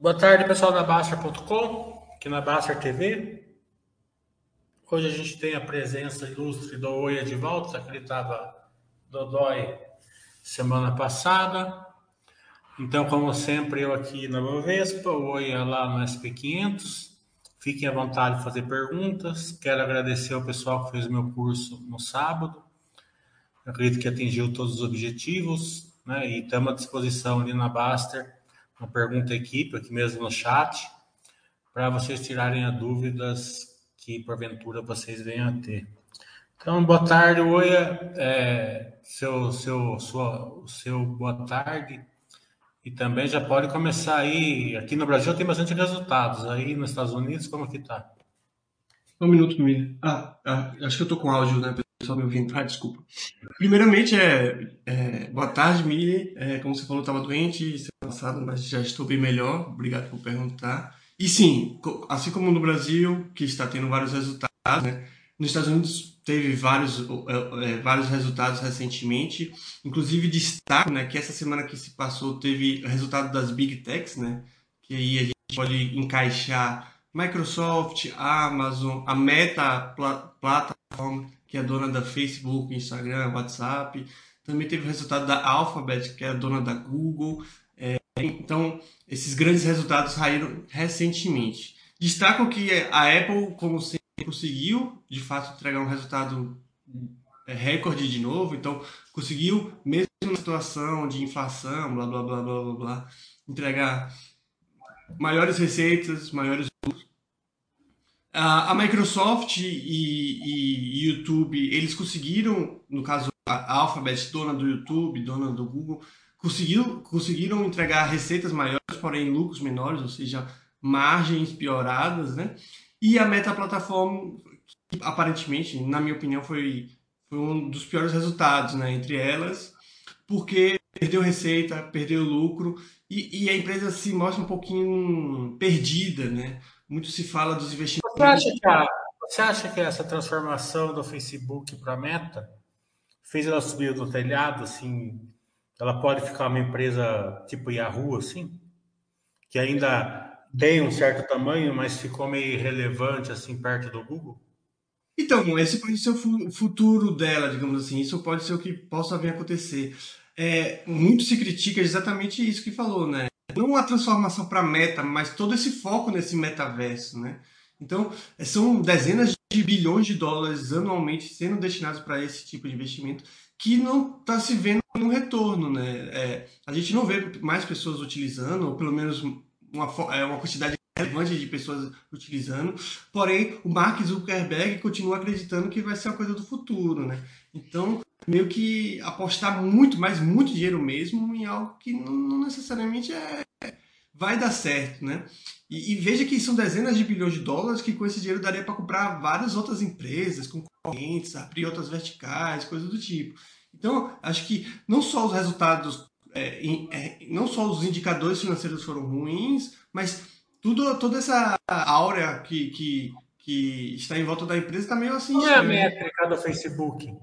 Boa tarde, pessoal da Baster.com, aqui na Baster TV. Hoje a gente tem a presença ilustre do Oia de volta, que ele estava dodói semana passada. Então, como sempre, eu aqui na Bovespa, o Oia lá no SP500. Fiquem à vontade de fazer perguntas. Quero agradecer ao pessoal que fez o meu curso no sábado. Acredito que atingiu todos os objetivos, né? E estamos à disposição ali na Baster uma pergunta à equipe, aqui mesmo no chat, para vocês tirarem as dúvidas que porventura vocês venham a ter. Então, boa tarde, oi, é, seu, seu, sua, seu boa tarde. E também já pode começar aí. Aqui no Brasil tem bastante resultados. Aí nos Estados Unidos, como que tá? Um minuto, Miriam. Ah, ah, acho que eu tô com áudio, né? Pessoal me ouvindo. Ah, desculpa. Primeiramente, é, é boa tarde, Miriam. É, como você falou, estava doente passado, mas já estou bem melhor. Obrigado por perguntar. E sim, assim como no Brasil, que está tendo vários resultados, né? Nos Estados Unidos teve vários, é, vários resultados recentemente. Inclusive destaco, né, que essa semana que se passou teve resultado das Big Techs, né? Que aí a gente pode encaixar Microsoft, Amazon, a Meta Plataforma, que é dona da Facebook, Instagram, WhatsApp. Também teve o resultado da Alphabet, que é a dona da Google. Então, esses grandes resultados saíram recentemente. Destaco que a Apple, como sempre, conseguiu, de fato, entregar um resultado é, recorde de novo. Então, conseguiu, mesmo na situação de inflação, blá, blá, blá, blá, blá, blá entregar maiores receitas, maiores. A Microsoft e, e YouTube, eles conseguiram, no caso, a Alphabet, dona do YouTube, dona do Google, conseguiram, conseguiram entregar receitas maiores, porém lucros menores, ou seja, margens pioradas, né? E a Meta Plataforma, que aparentemente, na minha opinião, foi, foi um dos piores resultados, né? Entre elas, porque perdeu receita, perdeu lucro e, e a empresa se mostra um pouquinho perdida, né? Muito se fala dos investimentos. Você acha que, a, você acha que essa transformação do Facebook para a Meta fez ela subir do telhado, assim, ela pode ficar uma empresa tipo Yahoo, assim, que ainda tem um certo tamanho, mas ficou meio irrelevante, assim, perto do Google? Então, esse pode ser o futuro dela, digamos assim. Isso pode ser o que possa vir a acontecer. É, muito se critica exatamente isso que falou, né? Não a transformação para meta, mas todo esse foco nesse metaverso, né? Então, são dezenas de bilhões de dólares anualmente sendo destinados para esse tipo de investimento que não está se vendo um retorno, né? É, a gente não vê mais pessoas utilizando, ou pelo menos uma, é, uma quantidade relevante de pessoas utilizando, porém o Mark Zuckerberg continua acreditando que vai ser uma coisa do futuro, né? Então, meio que apostar muito, mas muito dinheiro mesmo em algo que não, não necessariamente é, vai dar certo, né? E, e, veja que são dezenas de bilhões de dólares que com esse dinheiro daria para comprar várias outras empresas, concorrentes, abrir outras verticais, coisas do tipo. Então, acho que não só os resultados, é, é, não só os indicadores financeiros foram ruins, mas tudo, toda essa áurea que, que, que está em volta da empresa está meio assim. Qual é a métrica do Facebook?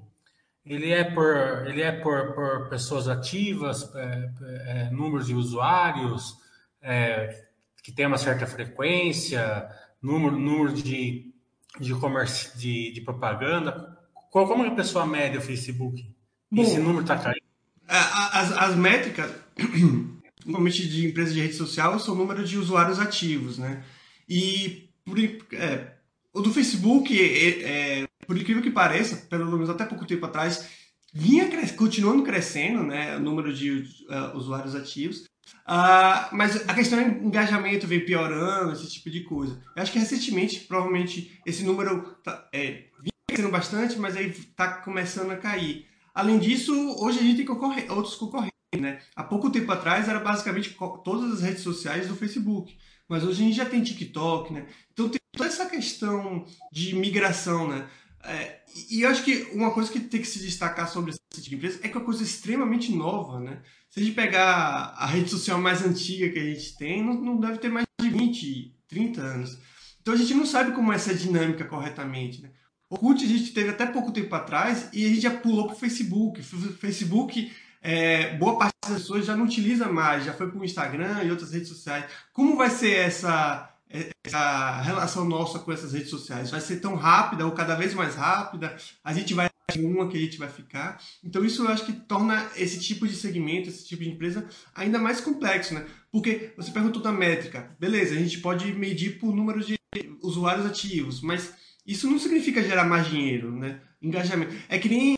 Ele é por, ele é por, por pessoas ativas, é, é, números de usuários, é, que tem uma certa frequência, número, número de, de, comércio, de, de propaganda. Qual, como é a pessoa mede o Facebook? Bom, Esse número está caindo? As, as métricas, normalmente de empresas de rede social, são o número de usuários ativos, né? E por, é, o do Facebook, é, é, por incrível que pareça, pelo menos até pouco tempo atrás, vinha cres continuando crescendo, né? O número de uh, usuários ativos. Uh, mas a questão é engajamento vem piorando, esse tipo de coisa. Eu acho que recentemente, provavelmente, esse número tá, é, vinha crescendo bastante, mas aí está começando a cair. Além disso, hoje a gente tem concorre outros concorrentes. Né? Há pouco tempo atrás era basicamente todas as redes sociais do Facebook, mas hoje a gente já tem TikTok, né? Então tem toda essa questão de migração, né? É, e eu acho que uma coisa que tem que se destacar sobre esse tipo de empresa é que é uma coisa extremamente nova, né? Se a gente pegar a rede social mais antiga que a gente tem, não, não deve ter mais de 20, 30 anos. Então a gente não sabe como é essa dinâmica corretamente, né? O Orkut a gente teve até pouco tempo atrás e a gente já pulou para o Facebook. Facebook, é, boa parte pessoas já não utilizam mais, já foi para o Instagram e outras redes sociais. Como vai ser essa, essa relação nossa com essas redes sociais? Vai ser tão rápida ou cada vez mais rápida? A gente vai uma que a gente vai ficar. Então isso eu acho que torna esse tipo de segmento, esse tipo de empresa ainda mais complexo, né? Porque você perguntou da métrica, beleza? A gente pode medir por número de usuários ativos, mas isso não significa gerar mais dinheiro, né? Engajamento. É que nem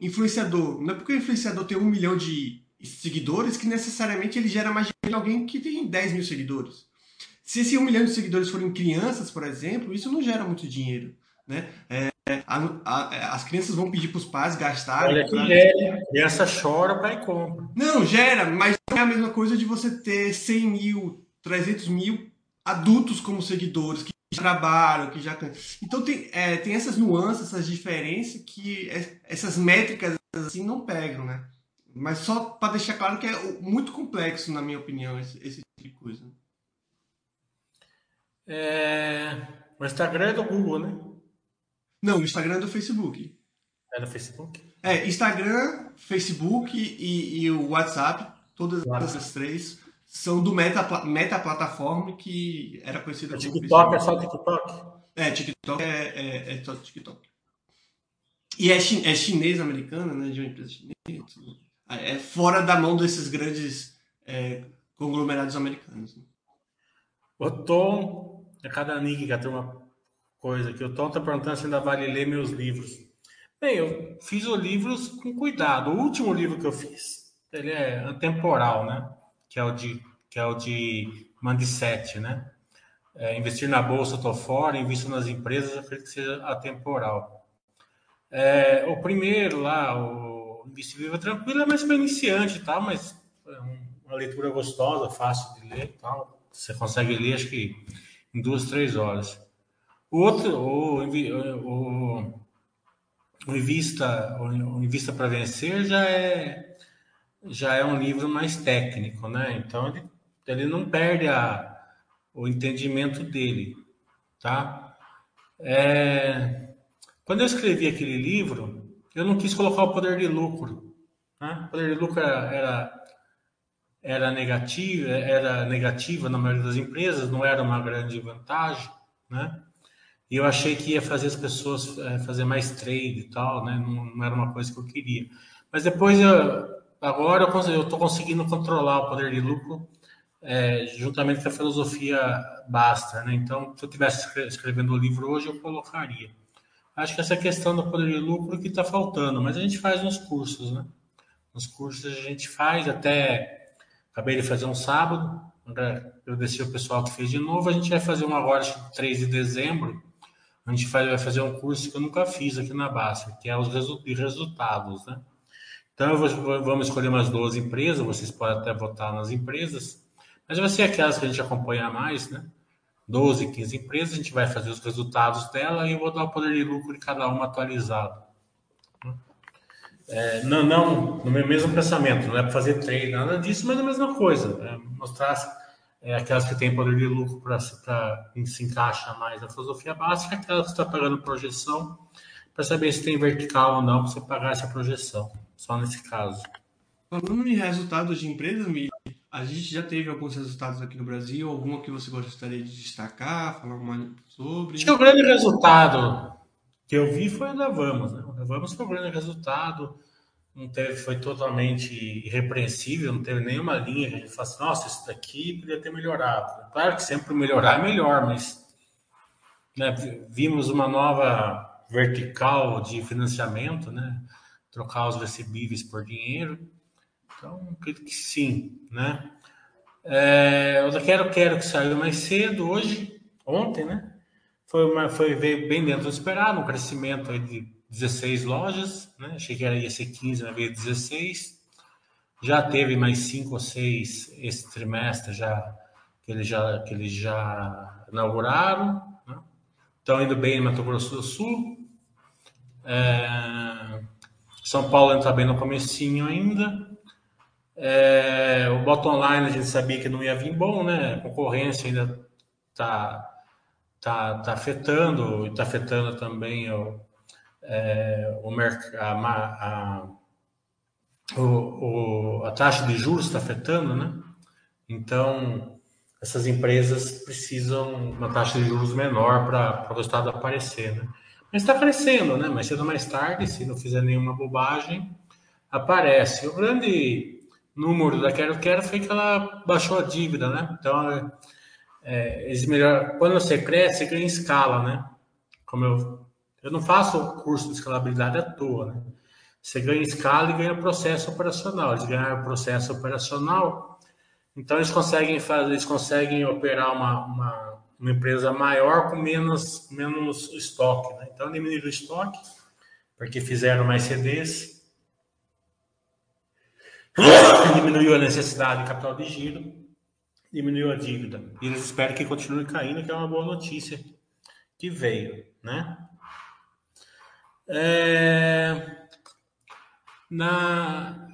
influenciador. Não é porque o influenciador tem um milhão de seguidores que necessariamente ele gera mais dinheiro que alguém que tem 10 mil seguidores. Se esse um milhão de seguidores forem crianças, por exemplo, isso não gera muito dinheiro. Né? É, a, a, as crianças vão pedir para os pais gastarem. Olha que pra... gera, criança chora, pai compra. Não, gera, mas não é a mesma coisa de você ter 100 mil, 300 mil adultos como seguidores, que trabalham, que já. Então tem, é, tem essas nuances, essas diferenças que é, essas métricas assim não pegam, né? Mas só para deixar claro que é muito complexo, na minha opinião, esse, esse tipo de coisa. É... O Instagram é do Google, né? Não, o Instagram é do Facebook. É do Facebook? É, Instagram, Facebook e, e o WhatsApp, todas WhatsApp. essas três são do Meta, Meta Plataforma, que era conhecida como. TikTok é só TikTok? É, TikTok é, é, é só TikTok. E é, chi, é chinesa americana, né? De uma empresa chinesa. É fora da mão desses grandes é, conglomerados americanos. Né? O Tom, é cada nick que a turma coisa que o Tom está perguntando se ainda vale ler meus livros. Bem, eu fiz os livros com cuidado. O último livro que eu fiz, ele é atemporal, né? Que é o de que é o de Mandicete, né? É, investir na bolsa, estou fora, invisto nas empresas, acredito que seja atemporal. É, o primeiro lá, o Invisível é tranquilo, é mais para iniciante e tal, mas é uma leitura gostosa, fácil de ler e tal. Você consegue ler, acho que em duas, três horas. Outro, o, o, o Invista, o Invista para Vencer já é, já é um livro mais técnico, né? Então ele, ele não perde a, o entendimento dele, tá? É, quando eu escrevi aquele livro, eu não quis colocar o poder de lucro. Né? O poder de lucro era, era negativo, era negativa na maioria das empresas, não era uma grande vantagem, né? E eu achei que ia fazer as pessoas é, fazer mais trade e tal, né? Não, não, era uma coisa que eu queria. Mas depois, eu, agora eu estou conseguindo controlar o poder de lucro é, juntamente com a filosofia Basta, né? Então, se eu estivesse escrevendo o livro hoje, eu colocaria. Acho que essa questão do poder de lucro que está faltando, mas a gente faz nos cursos, né? Nos cursos a gente faz, até acabei de fazer um sábado, agradecer o pessoal que fez de novo, a gente vai fazer um agora, 3 de dezembro, a gente vai fazer um curso que eu nunca fiz aqui na Basta, que é os resultados, né? Então, vamos escolher umas duas empresas, vocês podem até votar nas empresas, mas vai ser aquelas que a gente acompanha mais, né? 12, 15 empresas, a gente vai fazer os resultados dela e eu vou dar o poder de lucro de cada uma atualizado. É, não, não, no meu mesmo pensamento, não é para fazer trade, nada disso, mas é a mesma coisa. É mostrar é, aquelas que têm poder de lucro para se encaixa mais na filosofia básica, aquelas que estão pagando projeção para saber se tem vertical ou não para você pagar essa projeção. Só nesse caso. Falando em resultados de empresas, a gente já teve alguns resultados aqui no Brasil, alguma que você gostaria de destacar, falar mais sobre? Acho que o grande resultado que eu vi foi o da Vamos. Né? O da Vamos foi o grande resultado não teve, foi totalmente irrepreensível, não teve nenhuma linha que a gente assim, nossa, isso daqui podia ter melhorado. Claro que sempre melhorar é melhor, mas né, vimos uma nova vertical de financiamento, né? Trocar os recebíveis por dinheiro. Então, acredito que sim, né? É, o Quero Quero que saiu mais cedo hoje, ontem, né? Foi, uma, foi bem dentro do esperado, um crescimento aí de 16 lojas, né? Achei que ia ser 15, mas veio 16. Já teve mais cinco ou seis esse trimestre já que eles já que eles já inauguraram. Né? Estão indo bem em Mato Grosso do Sul. É... São Paulo está bem no comecinho ainda. É... O bottom line a gente sabia que não ia vir bom, né? A concorrência ainda está tá, tá afetando, está afetando também o, é, o a, a, o, a taxa de juros está afetando, né? Então, essas empresas precisam uma taxa de juros menor para o resultado aparecer, né? Mas está crescendo, né? Mas cedo ou mais tarde, se não fizer nenhuma bobagem, aparece. O grande número da Quero Quero foi que ela baixou a dívida, né? Então, é, é eles melhor, quando você cresce, você ganha escala, né? Como eu, eu não faço o curso de escalabilidade à toa, né? Você ganha escala e ganha processo operacional. Eles ganharam processo operacional, então eles conseguem fazer, eles conseguem operar uma, uma, uma empresa maior com menos, menos estoque. Né? Então diminuíram o estoque, porque fizeram mais CDs, diminuiu a necessidade de capital de giro, diminuiu a dívida. E eles esperam que continue caindo, que é uma boa notícia que veio, né? É... Na,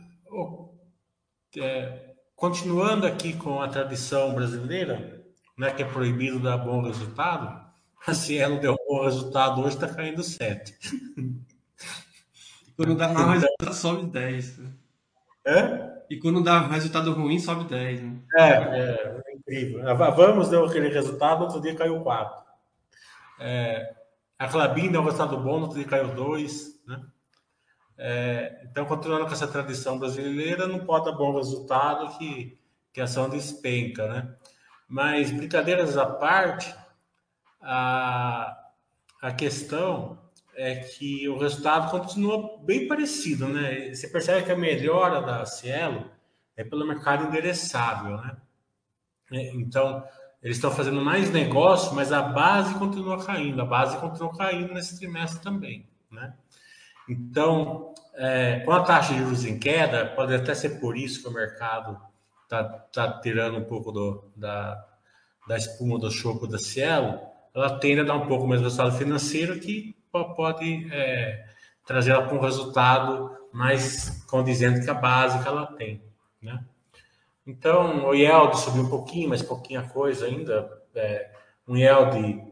é, continuando aqui com a tradição brasileira, né, que é proibido dar bom resultado, a Cielo deu bom resultado, hoje está caindo 7. Quando dá mau resultado, sobe 10. É? E quando dá resultado ruim, sobe 10. Né? É, é, é incrível. Vamos deu aquele resultado, outro dia caiu 4. É, a Clabin deu um resultado bom, dia caiu 2. Né? É, então, continuando com essa tradição brasileira, não pode dar bom resultado que, que a ação despenca, né? Mas, brincadeiras à parte, a, a questão é que o resultado continua bem parecido, né? Você percebe que a melhora da Cielo é pelo mercado endereçável, né? É, então, eles estão fazendo mais negócio, mas a base continua caindo, a base continua caindo nesse trimestre também, né? Então, é, com a taxa de juros em queda, pode até ser por isso que o mercado está tá tirando um pouco do, da, da espuma do choco da Cielo, ela tende a dar um pouco mais resultado financeiro que pode é, trazer ela para um resultado mais condizente com a base que ela tem. Né? Então, o yield subiu um pouquinho, mas pouquinha coisa ainda. É, um yield,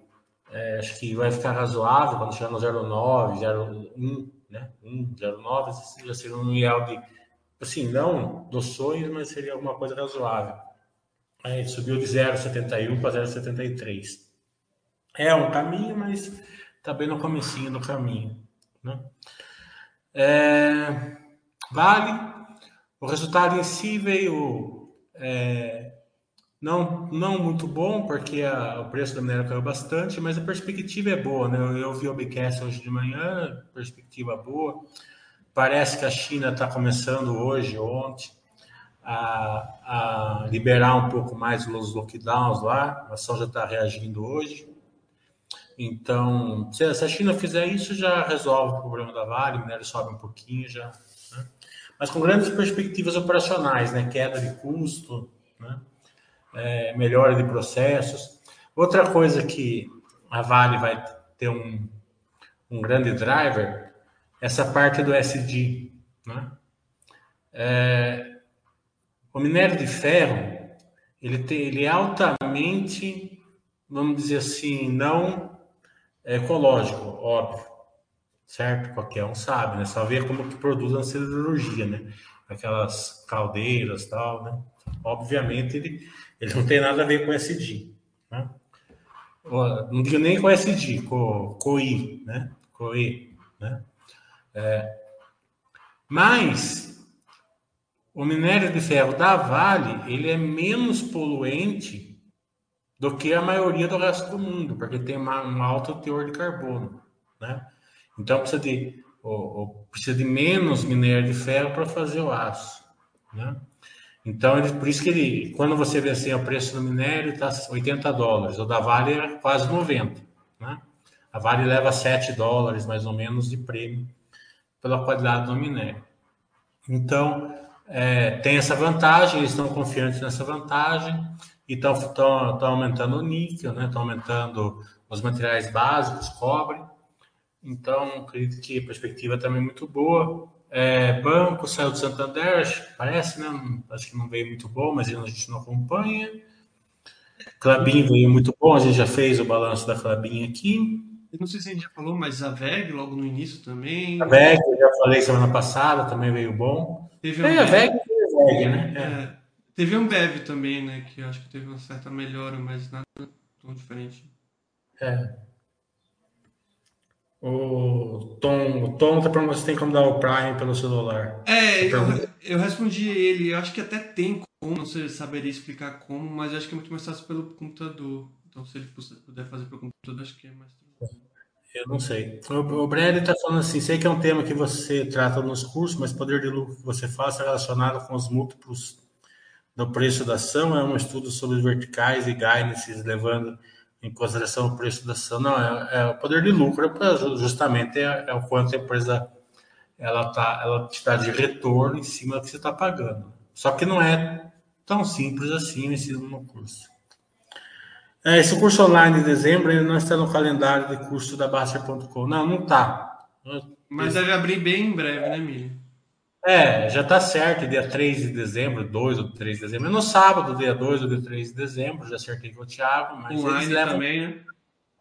é, acho que vai ficar razoável quando chegar no 0,9, 0,1 né? 1,09 já seria um yield, assim, não dos sonhos, mas seria alguma coisa razoável. Aí subiu de 0,71 para 0,73. É um caminho, mas está bem no comecinho do caminho. Né? É, vale, o resultado em si veio é, não, não muito bom, porque a, o preço da minério caiu bastante, mas a perspectiva é boa, né? Eu, eu vi o Bcast hoje de manhã, perspectiva boa. Parece que a China está começando hoje, ontem, a, a, liberar um pouco mais os lockdowns lá. A ação já está reagindo hoje. Então, se, se, a China fizer isso, já resolve o problema da Vale, o minério sobe um pouquinho já. Mas com grandes perspectivas operacionais, né? Queda de custo, né? é, melhora de processos. Outra coisa que a Vale vai ter um, um grande driver, essa parte do SD. Né? É, o minério de ferro, ele, tem, ele é altamente, vamos dizer assim, não ecológico, óbvio, certo? Qualquer um sabe, né? Só ver como que produz a siderurgia, né? Aquelas caldeiras tal, né? Obviamente, ele, ele não tem nada a ver com SD. Né? Não digo nem com SD, com, com I, né? Com né? É, mas o minério de ferro da Vale ele é menos poluente do que a maioria do resto do mundo, porque tem uma, um alto teor de carbono, né? Então precisa de, ou, ou precisa de menos minério de ferro para fazer o aço, né? Então, ele, por isso que ele, quando você vê assim, o preço do minério está 80 dólares, o da Vale é quase 90. Né? A Vale leva 7 dólares, mais ou menos, de prêmio pela qualidade do minério. Então, é, tem essa vantagem, eles estão confiantes nessa vantagem e estão aumentando o níquel, né? estão aumentando os materiais básicos, cobre. Então, acredito que a perspectiva também é muito boa. É, banco saiu do Santander, parece, né? Acho que não veio muito bom, mas a gente não acompanha. Clabin veio muito bom, a gente já fez o balanço da Clabin aqui. Eu não sei se a gente já falou, mas a VEG logo no início também. A VEG, eu já falei semana passada, também veio bom. Teve a VEG e a VEG, né? É. Teve a Ambev também, né? Que acho que teve uma certa melhora, mas nada tão diferente. É. O Tom, o Tom tá perguntando se tem como dar o Prime pelo celular. É, eu, eu respondi ele. Eu acho que até tem como, não sei, saberia explicar como, mas acho que é muito mais fácil pelo computador. Então, se ele puder fazer pelo computador, acho que é mais tranquilo. Eu não sei. O, o Brad está falando assim: sei que é um tema que você trata nos cursos, mas poder de lucro que você faça relacionado com os múltiplos do preço da ação é um estudo sobre verticais e guidances, levando em consideração o preço da ação. Não, é, é o poder de lucro, justamente é, é, o quanto a empresa ela, tá, ela te dá de retorno em cima do que você está pagando. Só que não é tão simples assim ensino no curso. É, esse curso online de dezembro ele não está no calendário de curso da Baster.com. Não, não está. Mas deve abrir bem em breve, né, Mili? É, já está certo, dia 3 de dezembro, 2 ou 3 de dezembro. É no sábado, dia 2 ou dia 3 de dezembro, já acertei com o Thiago, mas Online eles levam... também, né?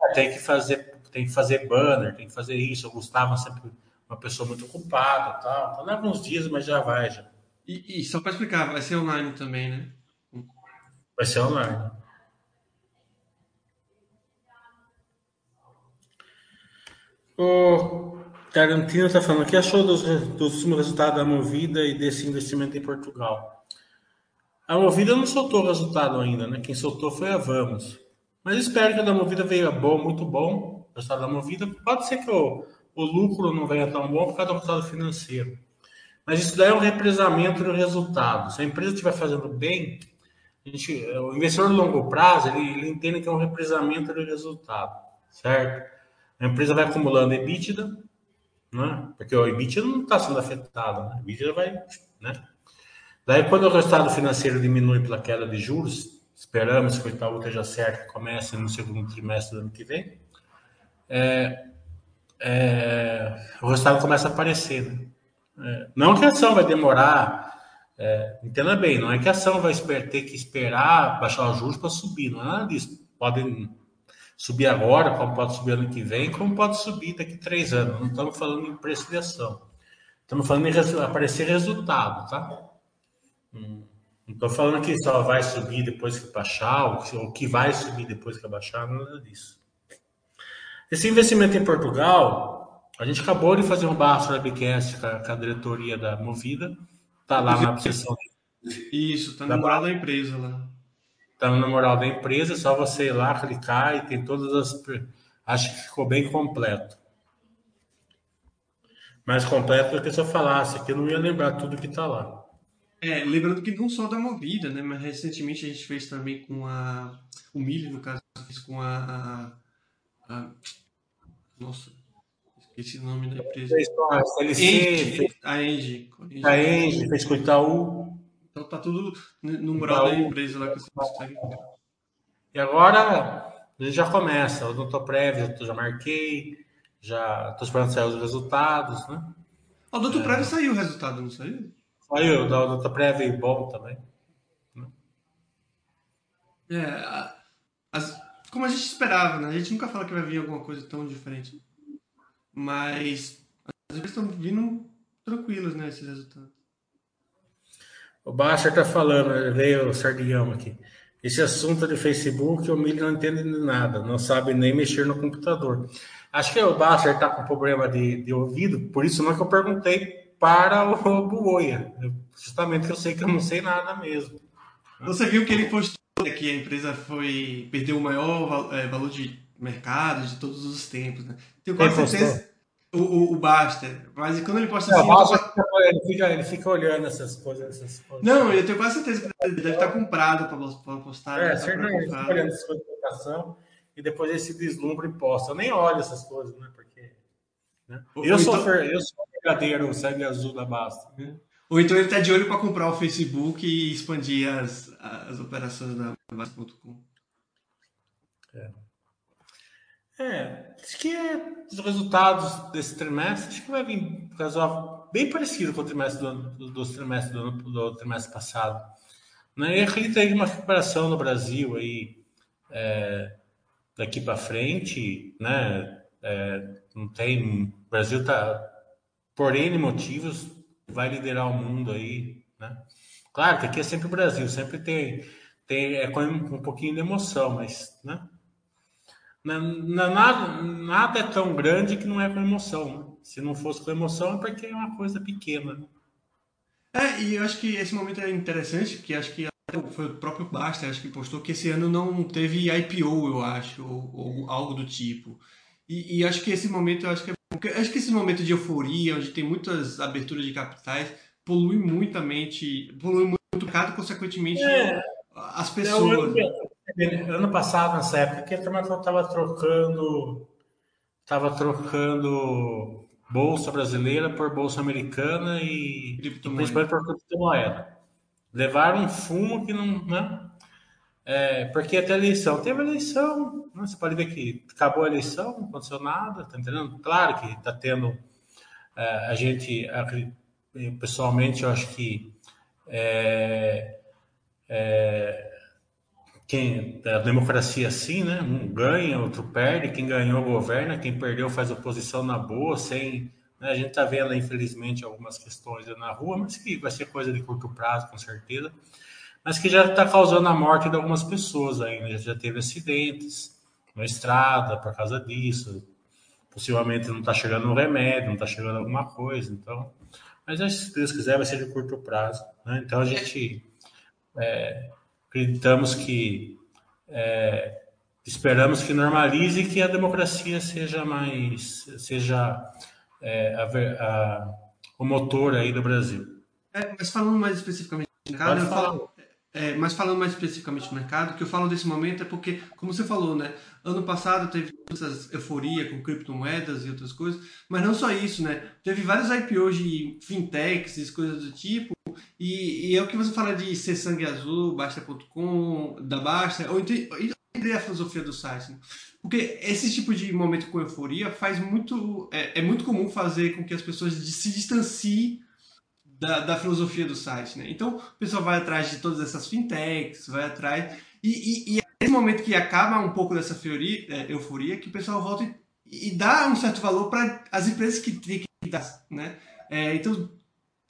É, tem que fazer, tem que fazer banner, tem que fazer isso. O Gustavo é sempre uma pessoa muito ocupada tal. Então leva uns dias, mas já vai já. E, e só para explicar, vai ser online também, né? Vai ser online. O Tarantino está falando, o que achou dos, dos resultados da Movida e desse investimento em Portugal? A Movida não soltou o resultado ainda, né? Quem soltou foi a Vamos. Mas espero que a da Movida veja bom, muito bom. O resultado da Movida. Pode ser que o, o lucro não venha tão bom por causa do resultado financeiro. Mas isso daí é um represamento do resultado. Se a empresa estiver fazendo bem, gente, o investidor de longo prazo, ele, ele entende que é um represamento do resultado, certo? A empresa vai acumulando EBITDA, né? Porque o EBITDA não está sendo afetado, né? O EBITDA vai, né? Daí, quando o resultado financeiro diminui pela queda de juros, esperamos que o Itaú esteja certo, que comece no segundo trimestre do ano que vem, é, é, o resultado começa a aparecer. Né? É, não que a ação vai demorar, é, entenda bem, não é que a ação vai ter que esperar baixar os juros para subir, não é nada disso. Podem subir agora, como pode subir ano que vem, como pode subir daqui a três anos. Não estamos falando em preço de ação. Estamos falando em aparecer resultado, tá? Hum. Não estou falando que só vai subir depois que baixar, ou que vai subir depois que baixar, nada disso. Esse investimento em Portugal, a gente acabou de fazer um baixo webcast com com a diretoria da Movida. Está lá na seção. Isso, está na moral da empresa lá. Está no moral da empresa, é só você ir lá, clicar e tem todas as. Acho que ficou bem completo. Mais completo do que se eu falasse, que eu não ia lembrar tudo que está lá. É, lembrando que não só da Movida, né? Mas recentemente a gente fez também com a. O Milho, no caso, fez com a. a nossa, esqueci o nome da empresa. Fez com a CLC, a Engie. A Engie, fez com o Itaú. Então tá tudo no mural da empresa lá que você consegue. E agora a gente já começa. O Doutor Prévio eu já marquei, já estou esperando sair os resultados, né? O Doutor é... Prévio saiu o resultado, não saiu? Saiu, o Doutor Prévio bom também. É, as, como a gente esperava, né? A gente nunca fala que vai vir alguma coisa tão diferente. Mas as vezes estão vindo tranquilas, né, esses resultados. O Basta está falando, veio o Sardinhão aqui. Esse assunto de Facebook, o Milho não entende de nada, não sabe nem mexer no computador. Acho que o Basta está com problema de, de, ouvido, por isso não é que eu perguntei para o Buoia. Justamente que eu sei que eu não sei nada mesmo. Você viu que ele postou que a empresa foi perdeu o maior é, valor de mercado de todos os tempos, né? Tenho quase certeza o, o, o Baster. Mas quando ele posta assim. Não, tô... ele, fica, ele fica olhando essas coisas. Essas coisas. Não, eu tenho quase certeza que ele deve estar comprado para postar. É, certamente. Ele fica olhando essas coisas de educação e depois ele se deslumbra e posta. Eu nem olho essas coisas, né? Porque. Né? Eu, sou, então... eu sou verdadeiro, o sangue azul da Basta. Né? Ou então ele está de olho para comprar o Facebook e expandir as, as operações da Basta.com. É. É, acho que é, os resultados desse trimestre acho que vai vir razoável, bem parecido com o trimestre do, do, do trimestre do, do, trimestre passado. Né? E acredito aí uma recuperação no Brasil aí é, daqui para frente, né? É, não tem. O Brasil está, por N motivos, vai liderar o mundo aí, né? Claro que aqui é sempre o Brasil, sempre tem, tem é com um pouquinho de emoção, mas, né? Nada, nada é tão grande que não é com emoção. Né? Se não fosse com emoção, é porque é uma coisa pequena. Né? É, e eu acho que esse momento é interessante, porque acho que foi o próprio Basta, acho que postou que esse ano não teve IPO, eu acho, ou, ou algo do tipo. E, e, acho que esse momento, eu acho que é, acho que esse momento de euforia, onde tem muitas aberturas de capitais, polui muito a mente, polui muito o mercado, consequentemente é, as é pessoas. É, ano passado, nessa época, que a turma estava trocando, estava trocando bolsa brasileira por bolsa americana e, principalmente por criptomoeda. Levaram um fumo que não, né? É, porque até a eleição, teve eleição, né? você pode ver que acabou a eleição, não aconteceu nada, tá entendendo? Claro que está tendo, é, a gente, pessoalmente, eu acho que é, é, quem, a democracia assim, né? Um ganha, outro perde, quem ganhou governa, quem perdeu faz oposição na boa, sem. Né? A gente está vendo, infelizmente, algumas questões na rua, mas que vai ser coisa de curto prazo, com certeza mas que já está causando a morte de algumas pessoas ainda. Já teve acidentes na estrada por causa disso. Possivelmente não está chegando um remédio, não está chegando alguma coisa. Então, mas se Deus quiser, vai ser de curto prazo. Né? Então a gente é, acreditamos que é, esperamos que normalize e que a democracia seja mais seja é, a, a, o motor aí do Brasil. É, mas falando mais especificamente mercado, eu falo, é, mas falando mais especificamente do mercado, que eu falo desse momento é porque, como você falou, né? Ano passado teve essa euforia com criptomoedas e outras coisas, mas não só isso, né? Teve vários IPOs de fintechs e coisas do tipo, e, e, é o que você fala de ser sangue azul, Basta.com, da Basta, ou entender a filosofia do site. Né? Porque esse tipo de momento com euforia faz muito. É, é muito comum fazer com que as pessoas se distanciem da, da filosofia do site, né? Então, o pessoal vai atrás de todas essas fintechs, vai atrás... E, e, e é nesse momento que acaba um pouco dessa euforia, é, euforia que o pessoal volta e, e dá um certo valor para as empresas que têm que dar, né? É, então,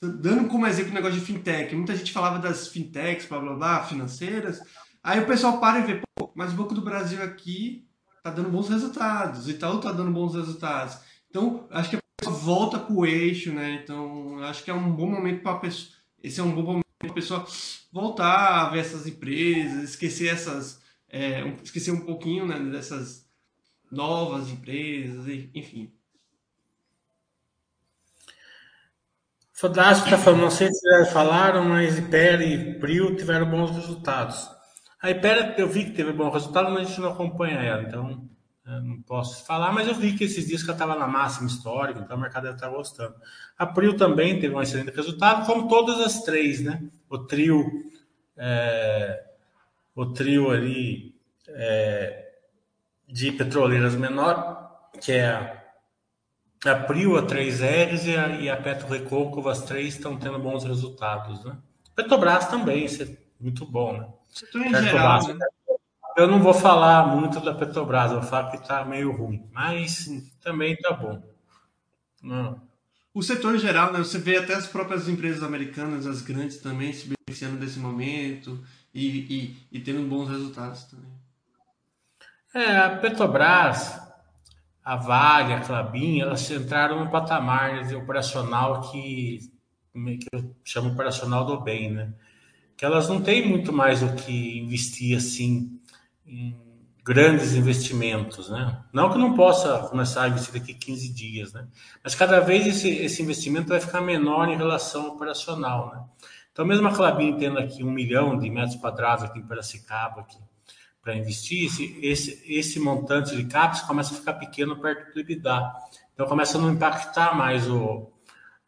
dando como exemplo o negócio de fintech, muita gente falava das fintechs, blá blá blá, financeiras, aí o pessoal para e vê, pô, mas o Banco do Brasil aqui tá dando bons resultados, Itaú tá dando bons resultados. Então, acho que volta para o eixo, né? Então, acho que é um bom momento para a pessoa. Esse é um bom momento para a pessoa voltar a ver essas empresas, esquecer essas. É, esquecer um pouquinho né, dessas novas empresas, enfim. Fodástico está falando, não sei se já falaram, mas Ipera e Prio tiveram bons resultados. A Ipera eu vi que teve bom resultado, mas a gente não acompanha ela, então não posso falar, mas eu vi que esses dias que ela estava na máxima histórica, então o mercado deve estar gostando. A Prio também teve um excelente resultado, como todas as três, né? O trio, é, o trio ali é, de petroleiras menor, que é a, a Prio, a 3Rs e a, e a Petro Recôncavo, as três estão tendo bons resultados, né? Petrobras também, isso é muito bom, né? Setor em geral, né? Eu não vou falar muito da Petrobras, eu vou falar que está meio ruim, mas também está bom. Não. O setor em geral, né, você vê até as próprias empresas americanas, as grandes também, se beneficiando desse momento e, e, e tendo bons resultados também. É, a Petrobras, a Vale, a Clabin, elas entraram no patamar operacional que, que eu chamo operacional do bem, né? Que elas não têm muito mais o que investir assim em grandes investimentos, né? Não que não possa começar a investir daqui 15 dias, né? Mas cada vez esse, esse investimento vai ficar menor em relação ao operacional, né? Então, mesmo a Clabin tendo aqui um milhão de metros quadrados aqui em Piracicaba aqui, para investir, esse, esse, esse montante de CAPEX começa a ficar pequeno perto do EBITDA. Então, começa a não impactar mais o,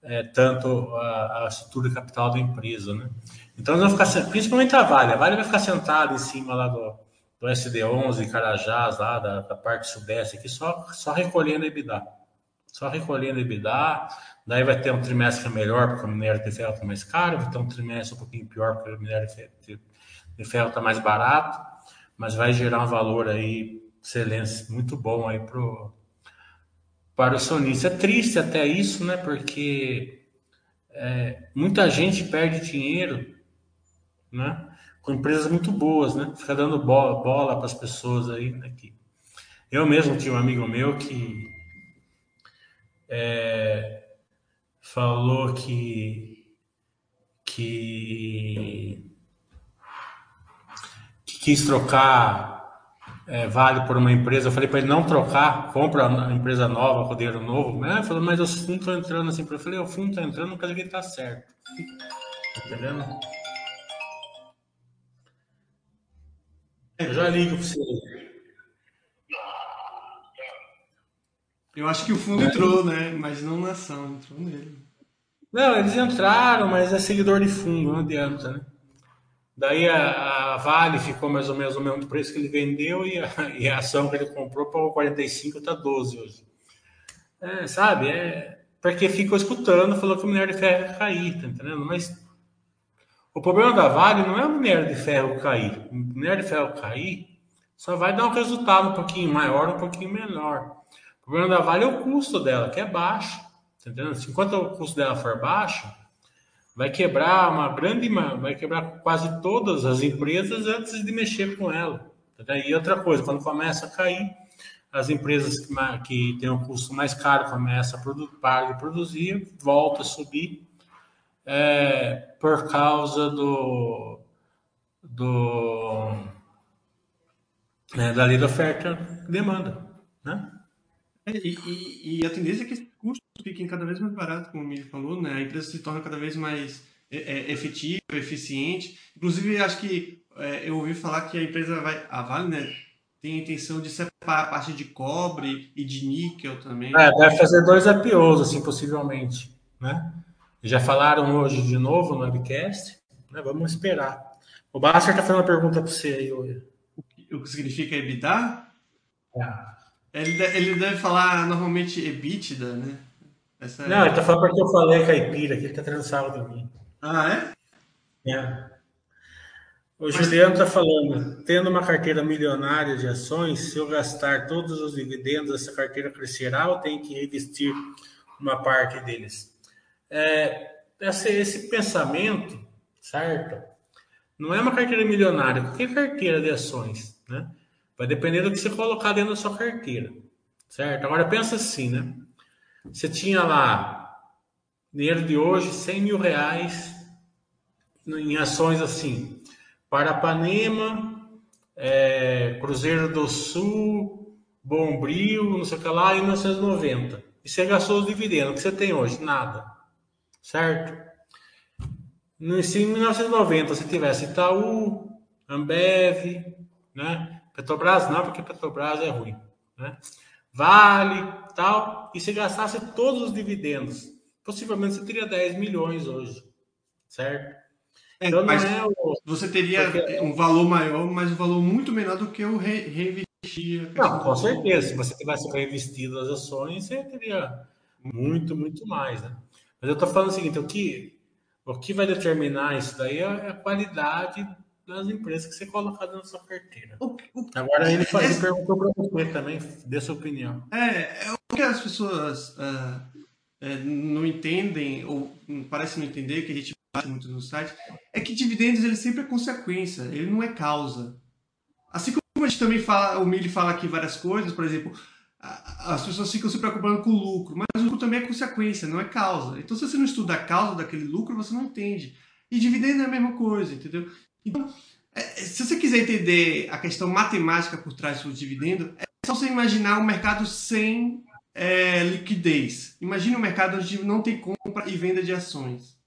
é, tanto a, a estrutura capital da empresa, né? Então, nós vamos ficar, principalmente a Vale, a Vale vai ficar sentada em cima lá do, do SD11, Carajás, lá da, da parte sudeste, aqui, só, só recolhendo EBITDA. Só recolhendo EBITDA. Daí vai ter um trimestre melhor, porque o minério de ferro está mais caro, vai ter um trimestre um pouquinho pior, porque o minério de ferro está mais barato, mas vai gerar um valor aí, excelência, muito bom aí para o sonista. É triste até isso, né? Porque é, muita gente perde dinheiro, né? Com empresas muito boas, né? Fica dando bola, bola para as pessoas aí, né? Que eu mesmo tinha um amigo meu que é, falou que, que quis trocar é, vale por uma empresa. Eu falei para ele não trocar, compra uma empresa nova, rodeiro novo. Ele falou, mas eu fundo está entrando assim. Eu falei, o fundo está entrando, não quer dizer que ele está certo. Tá entendendo? Eu já ligo para você. Eu acho que o fundo entrou, né? Mas não na ação, entrou nele. Não, eles entraram, mas é seguidor de fundo, não adianta, né? Daí a, a, Vale ficou mais ou menos o mesmo preço que ele vendeu e a, e a ação que ele comprou pagou 45, está 12 hoje. É, sabe? É, porque ficou escutando, falou que o minério de ferro ia cair, tá entendendo? Mas o problema da Vale não é o minério de ferro cair. O minério de ferro cair só vai dar um resultado um pouquinho maior, um pouquinho menor. O problema da Vale é o custo dela, que é baixo. Tá entendendo? Enquanto o custo dela for baixo, vai quebrar uma grande, vai quebrar quase todas as empresas antes de mexer com ela. E outra coisa, quando começa a cair, as empresas que, têm um custo mais caro começam a produ parar de produzir, volta a subir é, por causa do, do né, da lei da oferta e demanda, né? É, e, e, e, a tendência é que esse custo fiquem cada vez mais barato, como o Mili falou, né? A empresa se torna cada vez mais é, é, efetiva, eficiente. Inclusive, acho que é, eu ouvi falar que a empresa vai, a Vale, né, tem a intenção de separar a parte de cobre e de níquel também. É, deve fazer dois IPOs, assim, possivelmente, né? Já falaram hoje de novo no webcast, né? Vamos esperar. O Basser está fazendo uma pergunta para você aí, hoje. O que significa EBITDA? É. Ele, ele deve falar normalmente EBITDA, né? Essa é não, é... ele tá falando porque eu falei caipira, que ele tá trançado de mim. Ah, é? É. O Mas... Juliano tá falando, tendo uma carteira milionária de ações, se eu gastar todos os dividendos, essa carteira crescerá ou tem que revestir uma parte deles? É, esse, esse pensamento, certo? Não é uma carteira milionária, qualquer carteira de ações, né? Vai depender do que você colocar dentro da sua carteira, certo? Agora pensa assim, né? Você tinha lá, dinheiro de hoje, 100 mil reais em ações assim, Parapanema, é, Cruzeiro do Sul, Bombril, não sei o que lá, em 1990. E você gastou os dividendos. O que você tem hoje? Nada. Certo? Se em 1990 você tivesse Itaú, Ambev, né? Petrobras não, porque Petrobras é ruim. Né? Vale, tal, e se gastasse todos os dividendos, possivelmente você teria 10 milhões hoje, certo? É, então mas é o... você teria Porque... um valor maior, mas um valor muito menor do que o re reinvestir. Não, com certeza. Se você tivesse reinvestido as ações, você teria muito, muito mais, né? Mas eu estou falando o seguinte, o que, o que vai determinar isso daí é a qualidade das empresas que você coloca na sua carteira. O, o, Agora ele, é, ele perguntou para você também, dê sua opinião. É, é o que as pessoas uh, é, não entendem, ou parecem não entender, que a gente bate muito no site, é que dividendos ele sempre é consequência, ele não é causa. Assim como a gente também fala, o Mili fala aqui várias coisas, por exemplo, as pessoas ficam se preocupando com o lucro, mas o lucro também é consequência, não é causa. Então, se você não estuda a causa daquele lucro, você não entende. E dividendo é a mesma coisa, entendeu? Então, é, se você quiser entender a questão matemática por trás do dividendo, é só você imaginar um mercado sem é, liquidez. Imagine um mercado onde não tem compra e venda de ações.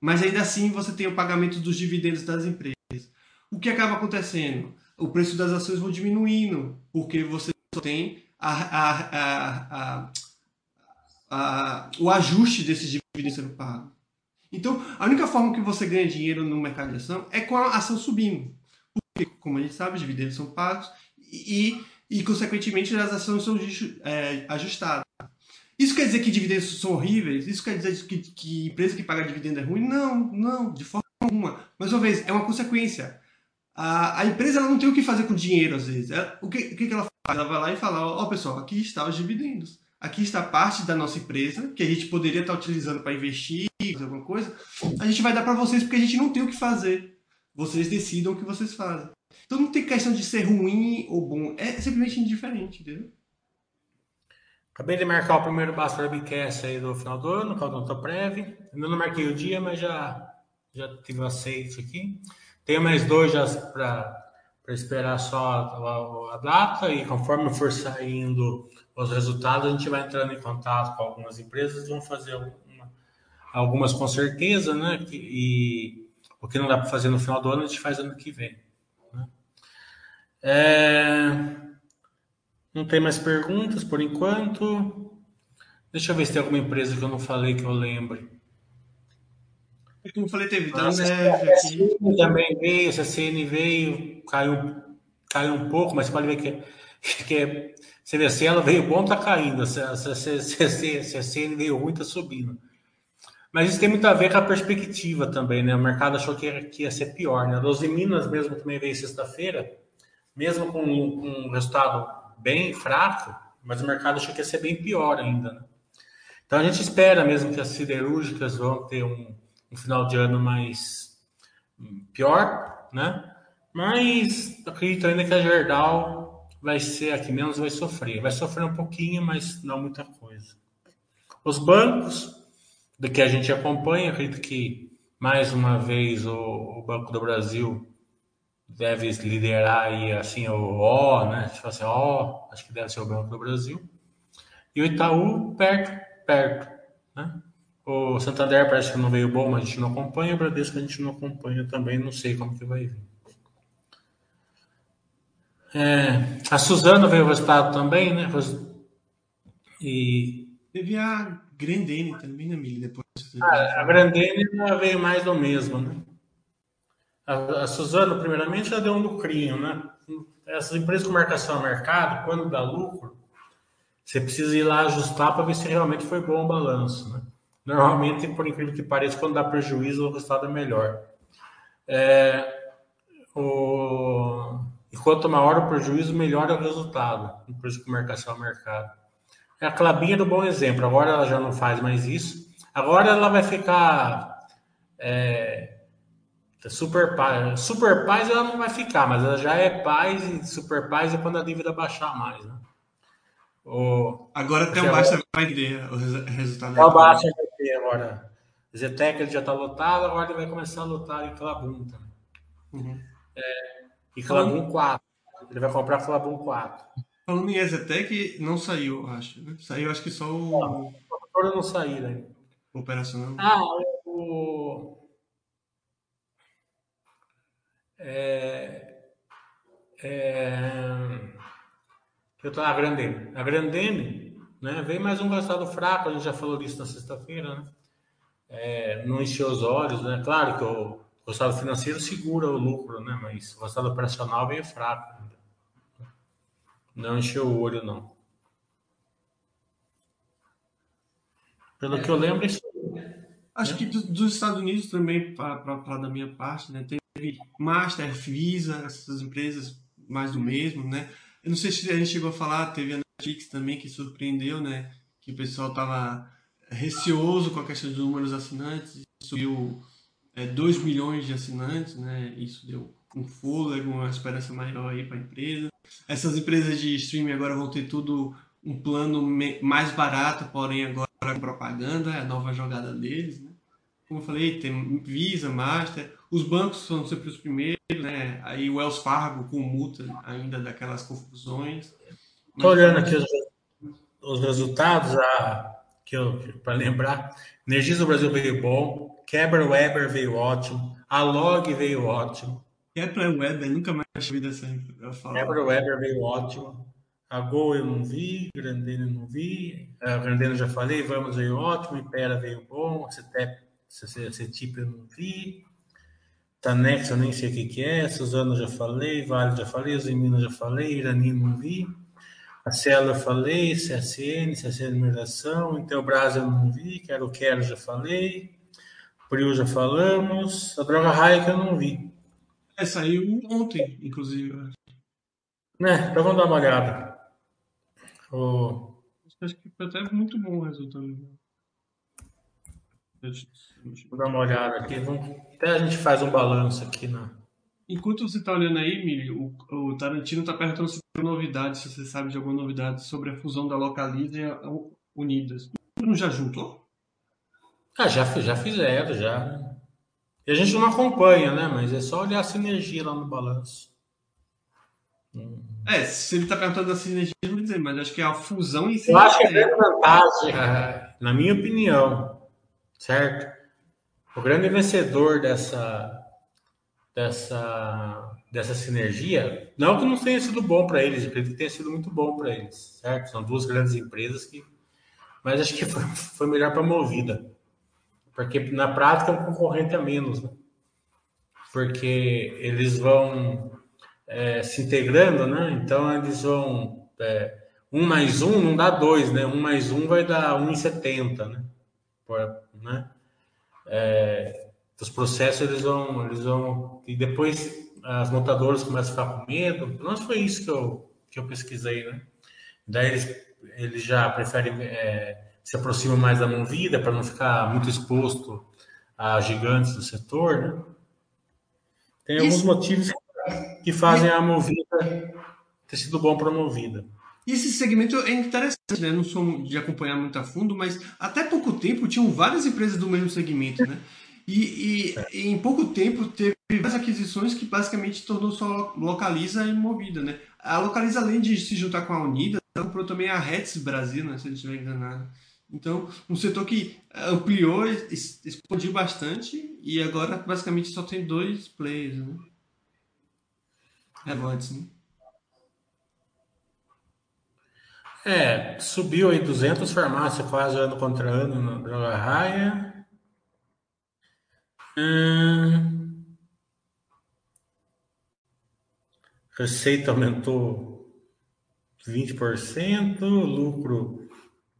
Mas ainda assim você tem o pagamento dos dividendos das empresas. O que acaba acontecendo? O preço das ações vão diminuindo, porque você só tem a, a, a, o ajuste desses dividendos sendo pago. Então, a única forma que você ganha dinheiro no mercado de ação é com a ação subindo. Porque, como a gente sabe, os dividendos são pagos e, e consequentemente, as ações são é, ajustadas. Isso quer dizer que dividendos são horríveis? Isso quer dizer que, que empresa que paga dividendo é ruim? Não, não, de forma alguma. Mais uma vez, é uma consequência. A, a empresa ela não tem o que fazer com dinheiro, às vezes. Ela, o que, o que ela faz? Ela vai lá e fala: Ó, oh, pessoal, aqui está os dividendos. Aqui está parte da nossa empresa, que a gente poderia estar utilizando para investir, fazer alguma coisa, a gente vai dar para vocês porque a gente não tem o que fazer. Vocês decidam o que vocês fazem. Então não tem questão de ser ruim ou bom, é simplesmente indiferente, entendeu? Acabei de marcar o primeiro Basta Webcast aí do final do ano, com a Dota Prev. Ainda não marquei o dia, mas já, já tive aceito aqui. Tenho mais dois já para esperar só a, a, data e conforme for saindo os resultados, a gente vai entrando em contato com algumas empresas vamos fazer alguma, algumas com certeza, né? E o que não dá para fazer no final do ano, a gente faz ano que vem. Né? É... Não tem mais perguntas por enquanto. Deixa eu ver se tem alguma empresa que eu não falei que eu lembre. Como eu falei, teve Neve aqui. Também veio, a CN veio, caiu, caiu um pouco, mas pode ver que, que você se ela veio bom, tá caindo. Se, se, se, se a CN veio ruim, tá subindo. Mas isso tem muito a ver com a perspectiva também, né? O mercado achou que ia, que ia ser pior, né? Doze Minas mesmo também veio sexta-feira, mesmo com um, um resultado bem fraco, mas o mercado achou que ia ser bem pior ainda. Né? Então a gente espera mesmo que as siderúrgicas vão ter um, um final de ano mais pior, né? Mas acredito ainda que a Gerdau vai ser a que menos vai sofrer. Vai sofrer um pouquinho, mas não muita coisa. Os bancos, do que a gente acompanha, acredito que mais uma vez o, o Banco do Brasil deve liderar aí assim o O, né? Tipo assim, O, acho que deve ser o Banco do Brasil. E o Itaú perto, perto, né? O Santander parece que não veio bom, mas a gente não acompanha. O Bradesco a gente não acompanha também, não sei como que vai vir. É, a Suzano veio o resultado também, né? E... Teve a Grandene também, né, Mili? Depois... Ah, a Grandene veio mais do mesmo, né? A, a Suzano, primeiramente, já deu um lucrinho, né? Essas empresas com marcação a mercado, quando dá lucro, você precisa ir lá ajustar para ver se realmente foi bom o balanço, né? Normalmente, por incrível que pareça, quando dá prejuízo, o resultado é melhor. É, o, e quanto maior o prejuízo, melhor é o resultado, empresa com marcação a mercado. É a Clabinha do bom exemplo. Agora ela já não faz mais isso. Agora ela vai ficar é, Super paz, super paz ela não vai ficar, mas ela já é paz e super paz é quando a dívida baixar mais, né? O, agora até o Baixa vai ter o resultado. O Baixa vai ter agora. Zetec ele já está lotado, agora ele vai começar a lutar em Clabum também. Uhum. É, e Clabum 4. Ele vai comprar Clabum 4. Falando em Zetec, não saiu, acho. Né? Saiu, acho que só o. Não, o não saiu, né? Operacional. Ah, o. É, é, eu tô a Grandene. A Grandene, né, veio mais um resultado fraco, a gente já falou disso na sexta-feira, né? É, não encheu os olhos, né? Claro que o resultado financeiro segura o lucro, né? Mas o resultado operacional veio fraco. Não encheu o olho, não. Pelo é, que eu lembro, isso. Acho né? que dos Estados Unidos também, para da minha parte, né? Teve Master, Visa, essas empresas mais do mesmo, né? Eu não sei se a gente chegou a falar, teve a Netflix também que surpreendeu, né? Que o pessoal tava receoso com a questão dos números assinantes, subiu é, 2 milhões de assinantes, né? Isso deu um fôlego, uma esperança maior aí para a empresa. Essas empresas de streaming agora vão ter tudo um plano mais barato, porém agora com propaganda, é a nova jogada deles, né? Como eu falei, tem Visa, Master, os bancos são sempre os primeiros, né? Aí o Wells Fargo com multa ainda daquelas confusões. Estou olhando aqui os, os resultados, a, que para lembrar, Energisa do Brasil veio bom, Quebra Weber veio ótimo, a Log veio ótimo. Quebra Weber, nunca mais ouvi dessa Quebra Weber veio ótimo. A Gol eu não vi, Grandena eu não vi, a Grandena eu já falei, Vamos veio ótimo, Impera veio bom, CETEP, CETIP eu não vi, Tanex eu nem sei o que, que é, Suzano já falei, Vale já falei, Zimino já falei, Irani não vi, a Cela eu falei, CSN, CSN Mineração, Intelbras eu não vi, Quero Quero já falei, Prio já falamos, a Droga Raia que eu não vi. É, saiu ontem, inclusive. Né, então vamos dar uma olhada. O... Acho que foi até muito bom o resultado. Vou dar uma olhada aqui. Até a gente faz um balanço aqui na. Enquanto você está olhando aí, Mili, o, o Tarantino está perguntando se tem novidades, se você sabe de alguma novidade sobre a fusão da Localiza e a Unidas. Não já juntou? Ah, já, já fizeram, já. E a gente não acompanha, né? Mas é só olhar a sinergia lá no balanço. É, se ele está perguntando da sinergia, não vou dizer, mas acho que é a fusão em si. Eu acho que a grande vantagem, é, na minha opinião, certo? O grande vencedor dessa, dessa, dessa sinergia, não que não tenha sido bom para eles, acredito que tenha sido muito bom para eles, certo? São duas grandes empresas que. Mas acho que foi, foi melhor para a Movida. Porque na prática é um concorrente a menos, né? Porque eles vão é, se integrando, né? Então eles vão. É, um mais um não dá dois, né? Um mais um vai dar 1,70, né? Por, né? É, os processos eles vão, eles vão. E depois as montadoras começam a ficar com medo. Não foi isso que eu, que eu pesquisei, né? Daí eles, eles já preferem. É, se aproximam mais da Movida para não ficar muito exposto a gigantes do setor, né? Tem alguns Isso. motivos que fazem a Movida ter sido bom para a Movida. E esse segmento é interessante, né? Não sou de acompanhar muito a fundo, mas até pouco tempo tinham várias empresas do mesmo segmento, né? E, e, e em pouco tempo teve várias aquisições que basicamente tornou só Localiza e Movida, né? A Localiza, além de se juntar com a Unida, comprou também a Reds Brasil, né? Se eu estiver enganado. Então, um setor que ampliou, expandiu bastante e agora basicamente só tem dois players, né? Relevantes, né? É, subiu aí 200 farmácias quase ano contra ano no Droga Raia. Hum, receita aumentou 20%, lucro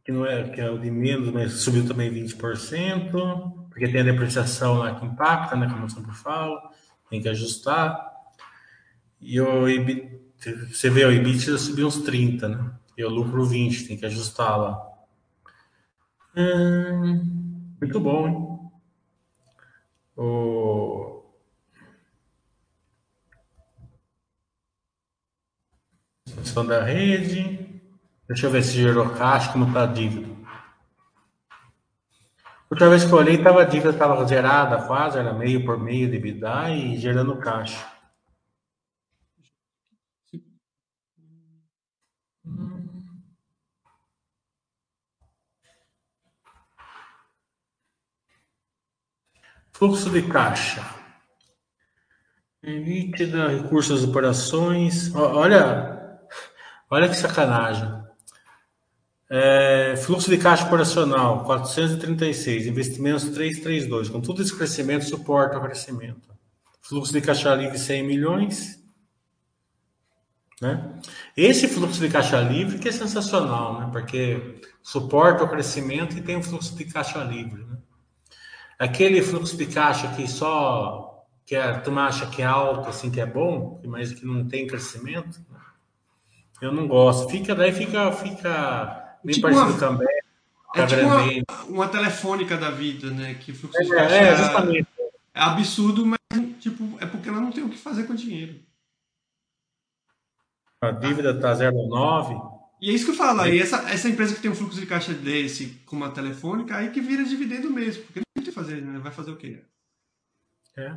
que não é, que é o de menos, mas subiu também 20%, porque tem a depreciação lá que impacta, né, como eu sempre falo, tem que ajustar. E o EBIT, você vê, o EBITDA subiu uns 30, né? E o lucro 20, tem que ajustar lá. Hum, muito bom, hein? O... Função da rede. Deixa eu ver se gerou caixa, como está a dívida. Outra vez que eu olhei, tava, a dívida estava zerada quase, era meio por meio de EBITDA e gerando caixa. Fluxo de caixa. Nítida, recursos operações. Olha, olha que sacanagem. É, fluxo de caixa operacional 436, investimentos 332. Com tudo esse crescimento, suporta o crescimento. Fluxo de caixa livre 100 milhões. Né? Esse fluxo de caixa livre que é sensacional, né? porque suporta o crescimento e tem um fluxo de caixa livre. Né? Aquele fluxo de caixa que só que a turma acha que é alto, assim, que é bom, mas que não tem crescimento, eu não gosto. Fica daí fica fica Bem tipo parecido uma, também. É tipo uma, uma, telefônica da vida, né? Que fluxo é, de caixa é, justamente. é absurdo, mas tipo, é porque ela não tem o que fazer com o dinheiro. A dívida está 0,9. E é isso que eu falo, aí essa, essa empresa que tem um fluxo de caixa desse com uma telefônica, aí que vira dividendo mesmo, porque fazer, né? Vai fazer o quê? É.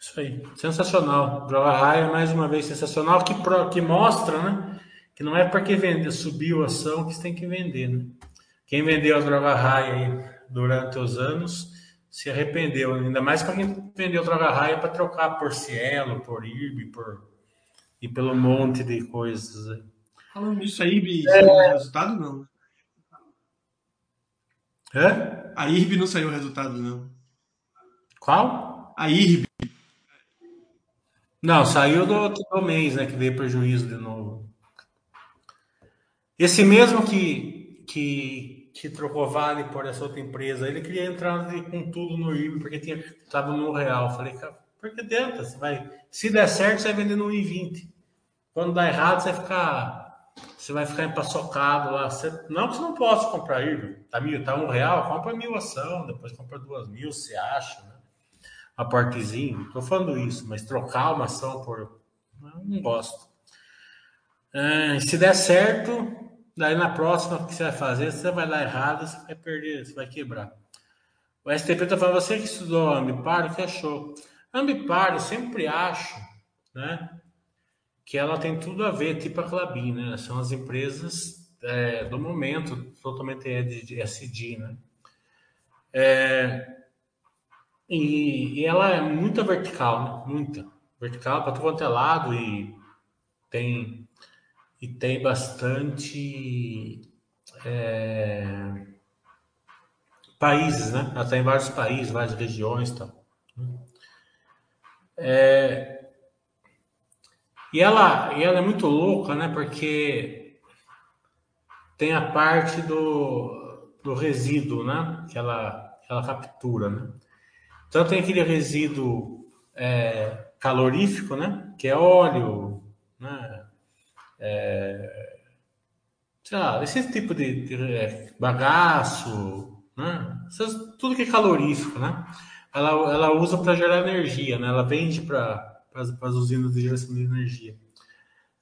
Isso aí. Sensacional. Droga Raia, mais uma vez, sensacional, que, pro, que mostra, né? que não é porque vender, subiu a ação que você tem que vender, né? Quem vendeu a droga raia durante os anos se arrependeu, ainda mais para quem vendeu droga raia para trocar por Cielo, por IRB, por e pelo monte de coisas aí. Falando nisso, a IRB é... resultado não? Hã? A IRB não saiu o resultado não. Qual? A IRB. Não, saiu do, do mês, né? Que veio prejuízo de novo. Esse mesmo que, que, que trocou Vale por essa outra empresa, ele queria entrar com tudo no IBE, porque estava no real. Falei, cara, por que dentro? Vai, se der certo, você vai vender no I20. Quando dá errado, você vai ficar você vai ficar empaçocado lá. Você, não que você não possa comprar híbrido. Tá, mil, tá um real, compra mil ação, depois compra duas mil, você acha, né? A partezinho. Tô falando isso, mas trocar uma ação por. Não gosto. É, se der certo, daí na próxima que você vai fazer, você vai dar errado, você vai perder, você vai quebrar. O STP tá falando, você que estudou Ambipar, o que achou? Ambipar, eu sempre acho, né? Que ela tem tudo a ver, tipo a Clabin, né? São as empresas é, do momento, totalmente SD, né? É, e, e, ela é muito vertical, né? Muita. Vertical para todo quanto é lado e tem, e tem bastante é, países, né? Ela está em vários países, várias regiões e tal. É, e ela, e ela é muito louca, né? Porque tem a parte do, do resíduo, né? Que ela, ela captura, né? Então tem aquele resíduo é, calorífico, né? Que é óleo, né? É, sei lá, esse tipo de, de é, bagaço, né? tudo que é calorífico, né? Ela, ela usa para gerar energia, né? Ela vende para para as usinas de geração de energia.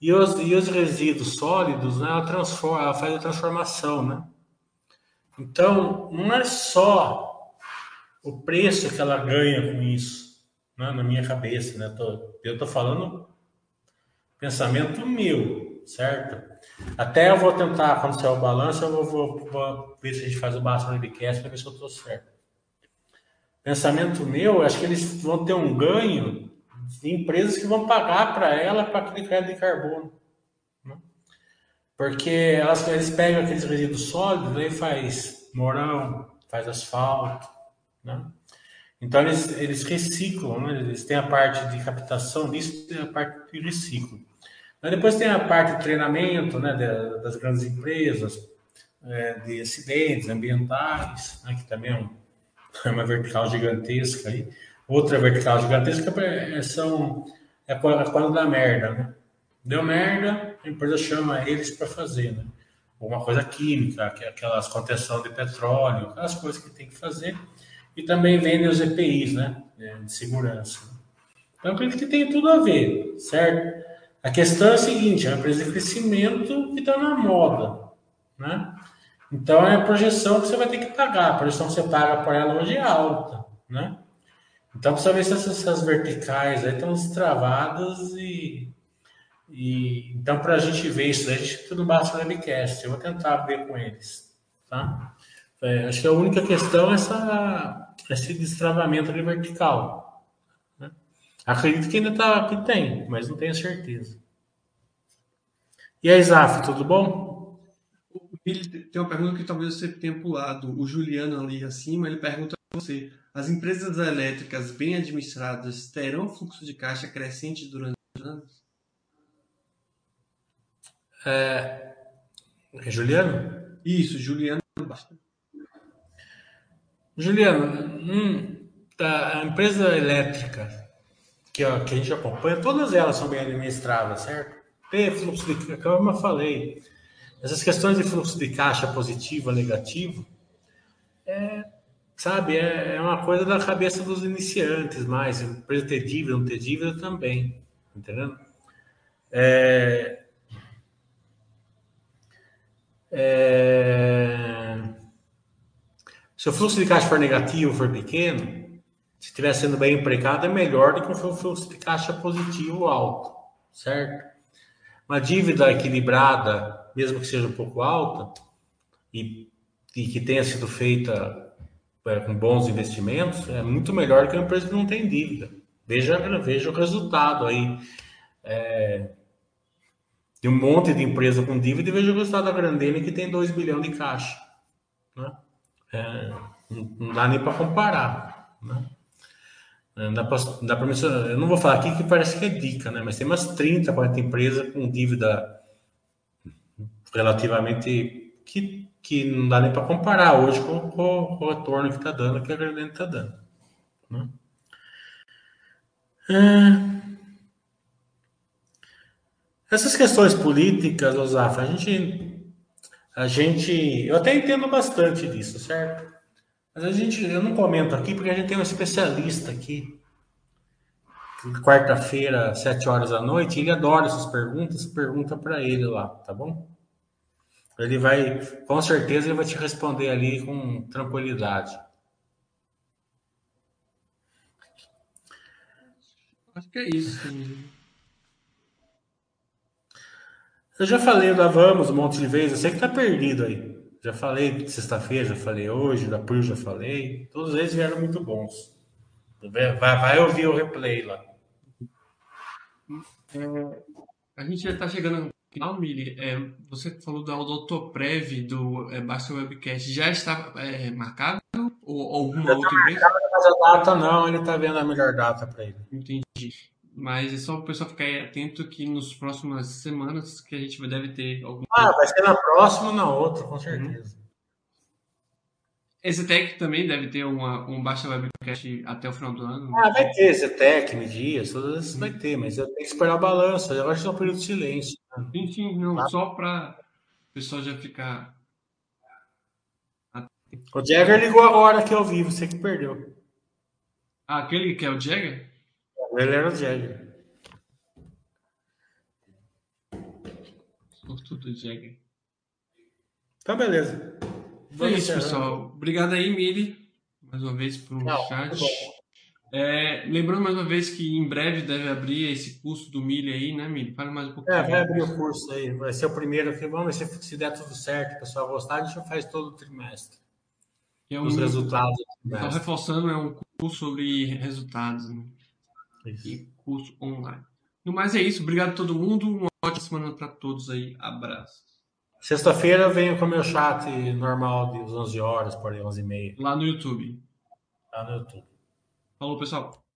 E os, e os resíduos sólidos, né, ela, transforma, ela faz a transformação, né? Então, não é só o preço que ela ganha com isso, né, na minha cabeça, né? Tô, eu estou falando pensamento meu, certo? Até eu vou tentar, quando sair o balanço, eu vou, vou, vou ver se a gente faz o básico no Webcast para ver se eu estou certo. Pensamento meu, acho que eles vão ter um ganho de empresas que vão pagar para ela para aquele crédito de carbono. Né? Porque elas, eles pegam aqueles resíduos sólidos e faz morão, faz asfalto. Né? Então eles, eles reciclam, né? eles têm a parte de captação disso e a parte de reciclo. Depois tem a parte de treinamento né, das grandes empresas, é, de acidentes ambientais, né, que também é, é uma vertical gigantesca aí. Outra vertical gigantesca é, são, é quando dá merda, né? Deu merda, a empresa chama eles para fazer, né? Alguma coisa química, aquelas contenção de petróleo, aquelas coisas que tem que fazer. E também vendem os EPIs, né? É, de segurança. Então, acredito que tem tudo a ver, certo? A questão é a seguinte: é uma empresa de crescimento que está na moda, né? Então, é a projeção que você vai ter que pagar. A projeção que você paga por ela hoje é alta, né? Então, precisa ver se essas, verticais aí estão travadas e, e então para a gente ver isso, a gente tudo basta no webcast. Eu vou tentar ver com eles, tá? É, acho que a única questão é essa, esse destravamento de vertical. Né? Acredito que ainda tá, que tem, mas não tenho certeza. E aí, Zaf, tudo bom? Tem uma pergunta que talvez você tenha pulado. O Juliano ali acima, ele pergunta a você as empresas elétricas bem administradas terão fluxo de caixa crescente durante os anos? É... é Juliano? Isso, Juliano basta. Juliano, hum, tá, a empresa elétrica que, ó, que a gente acompanha, todas elas são bem administradas, certo? Tem fluxo de caixa, como eu falei, essas questões de fluxo de caixa positivo, negativo, é, Sabe, é, é uma coisa da cabeça dos iniciantes, mais empresa ter dívida, não ter dívida também, entendeu? É, é, se o fluxo de caixa for negativo, for pequeno, se estiver sendo bem empregado, é melhor do que um fluxo de caixa positivo alto, certo? Uma dívida equilibrada, mesmo que seja um pouco alta, e, e que tenha sido feita é, com bons investimentos, é muito melhor que uma empresa que não tem dívida. Veja, veja o resultado aí é, de um monte de empresa com dívida e veja o resultado da Grandene que tem 2 bilhões de caixa. Né? É, não dá nem para comparar. Né? É, dá pra, dá pra eu não vou falar aqui que parece que é dica, né? mas tem umas 30, 40 empresas com dívida relativamente que que não dá nem para comparar hoje com, com, com, o retorno que está dando, que a Granada está dando. Né? Essas questões políticas, Osaf, a gente, a gente, eu até entendo bastante disso, certo? Mas a gente, eu não comento aqui porque a gente tem um especialista aqui. Quarta-feira, sete horas da noite, ele adora essas perguntas, pergunta para ele lá, tá bom? Ele vai, com certeza, ele vai te responder ali com tranquilidade. Acho que é isso. Eu já falei da Vamos um monte de vezes, eu sei que tá perdido aí. Já falei de sexta-feira, já falei hoje, da Pur já falei. Todos eles vieram muito bons. Vai, vai ouvir o replay lá. É, a gente já está chegando Mili. É, você falou da Odotoprev do é, Basta Webcast. Já está é, marcado? Ou alguma já outra empresa? Mas a data não, ele está vendo a melhor data para ele. Entendi. Mas é só o pessoal ficar atento que nas próximas semanas que a gente deve ter algum. Ah, vai ser na próxima ou na outra, com certeza. Uhum. Zetec também deve ter uma, um baixa webcast até o final do ano. Ah, vai ter Zetec, Medias, todas essas vai ter, mas eu tenho que esperar a balança. Eu acho que é um período de silêncio. Enfim, não, tá? só para o pessoal já ficar. O Jagger ligou agora aqui ao vivo, você que perdeu. Ah, aquele que é o Jagger? Ele era o Jagger. Sortudo Jagger. Tá, beleza. É isso, pessoal. Obrigado aí, Mili, mais uma vez pelo Não, chat. É, lembrando mais uma vez que em breve deve abrir esse curso do Mili aí, né, Mili? Fale mais um pouquinho. É, vai abrir o curso aí. Vai ser o primeiro aqui. Vamos ver se, se der tudo certo, o pessoal gostar, a gente faz todo o trimestre. É um, Os resultados. Só reforçando, é um curso sobre resultados. Né? Isso. E curso online. No mais é isso. Obrigado a todo mundo. Uma ótima semana para todos aí. Abraço. Sexta-feira venho com o meu chat normal de 11 horas, por aí, 11 e meia. Lá no YouTube. Lá no YouTube. Falou, pessoal.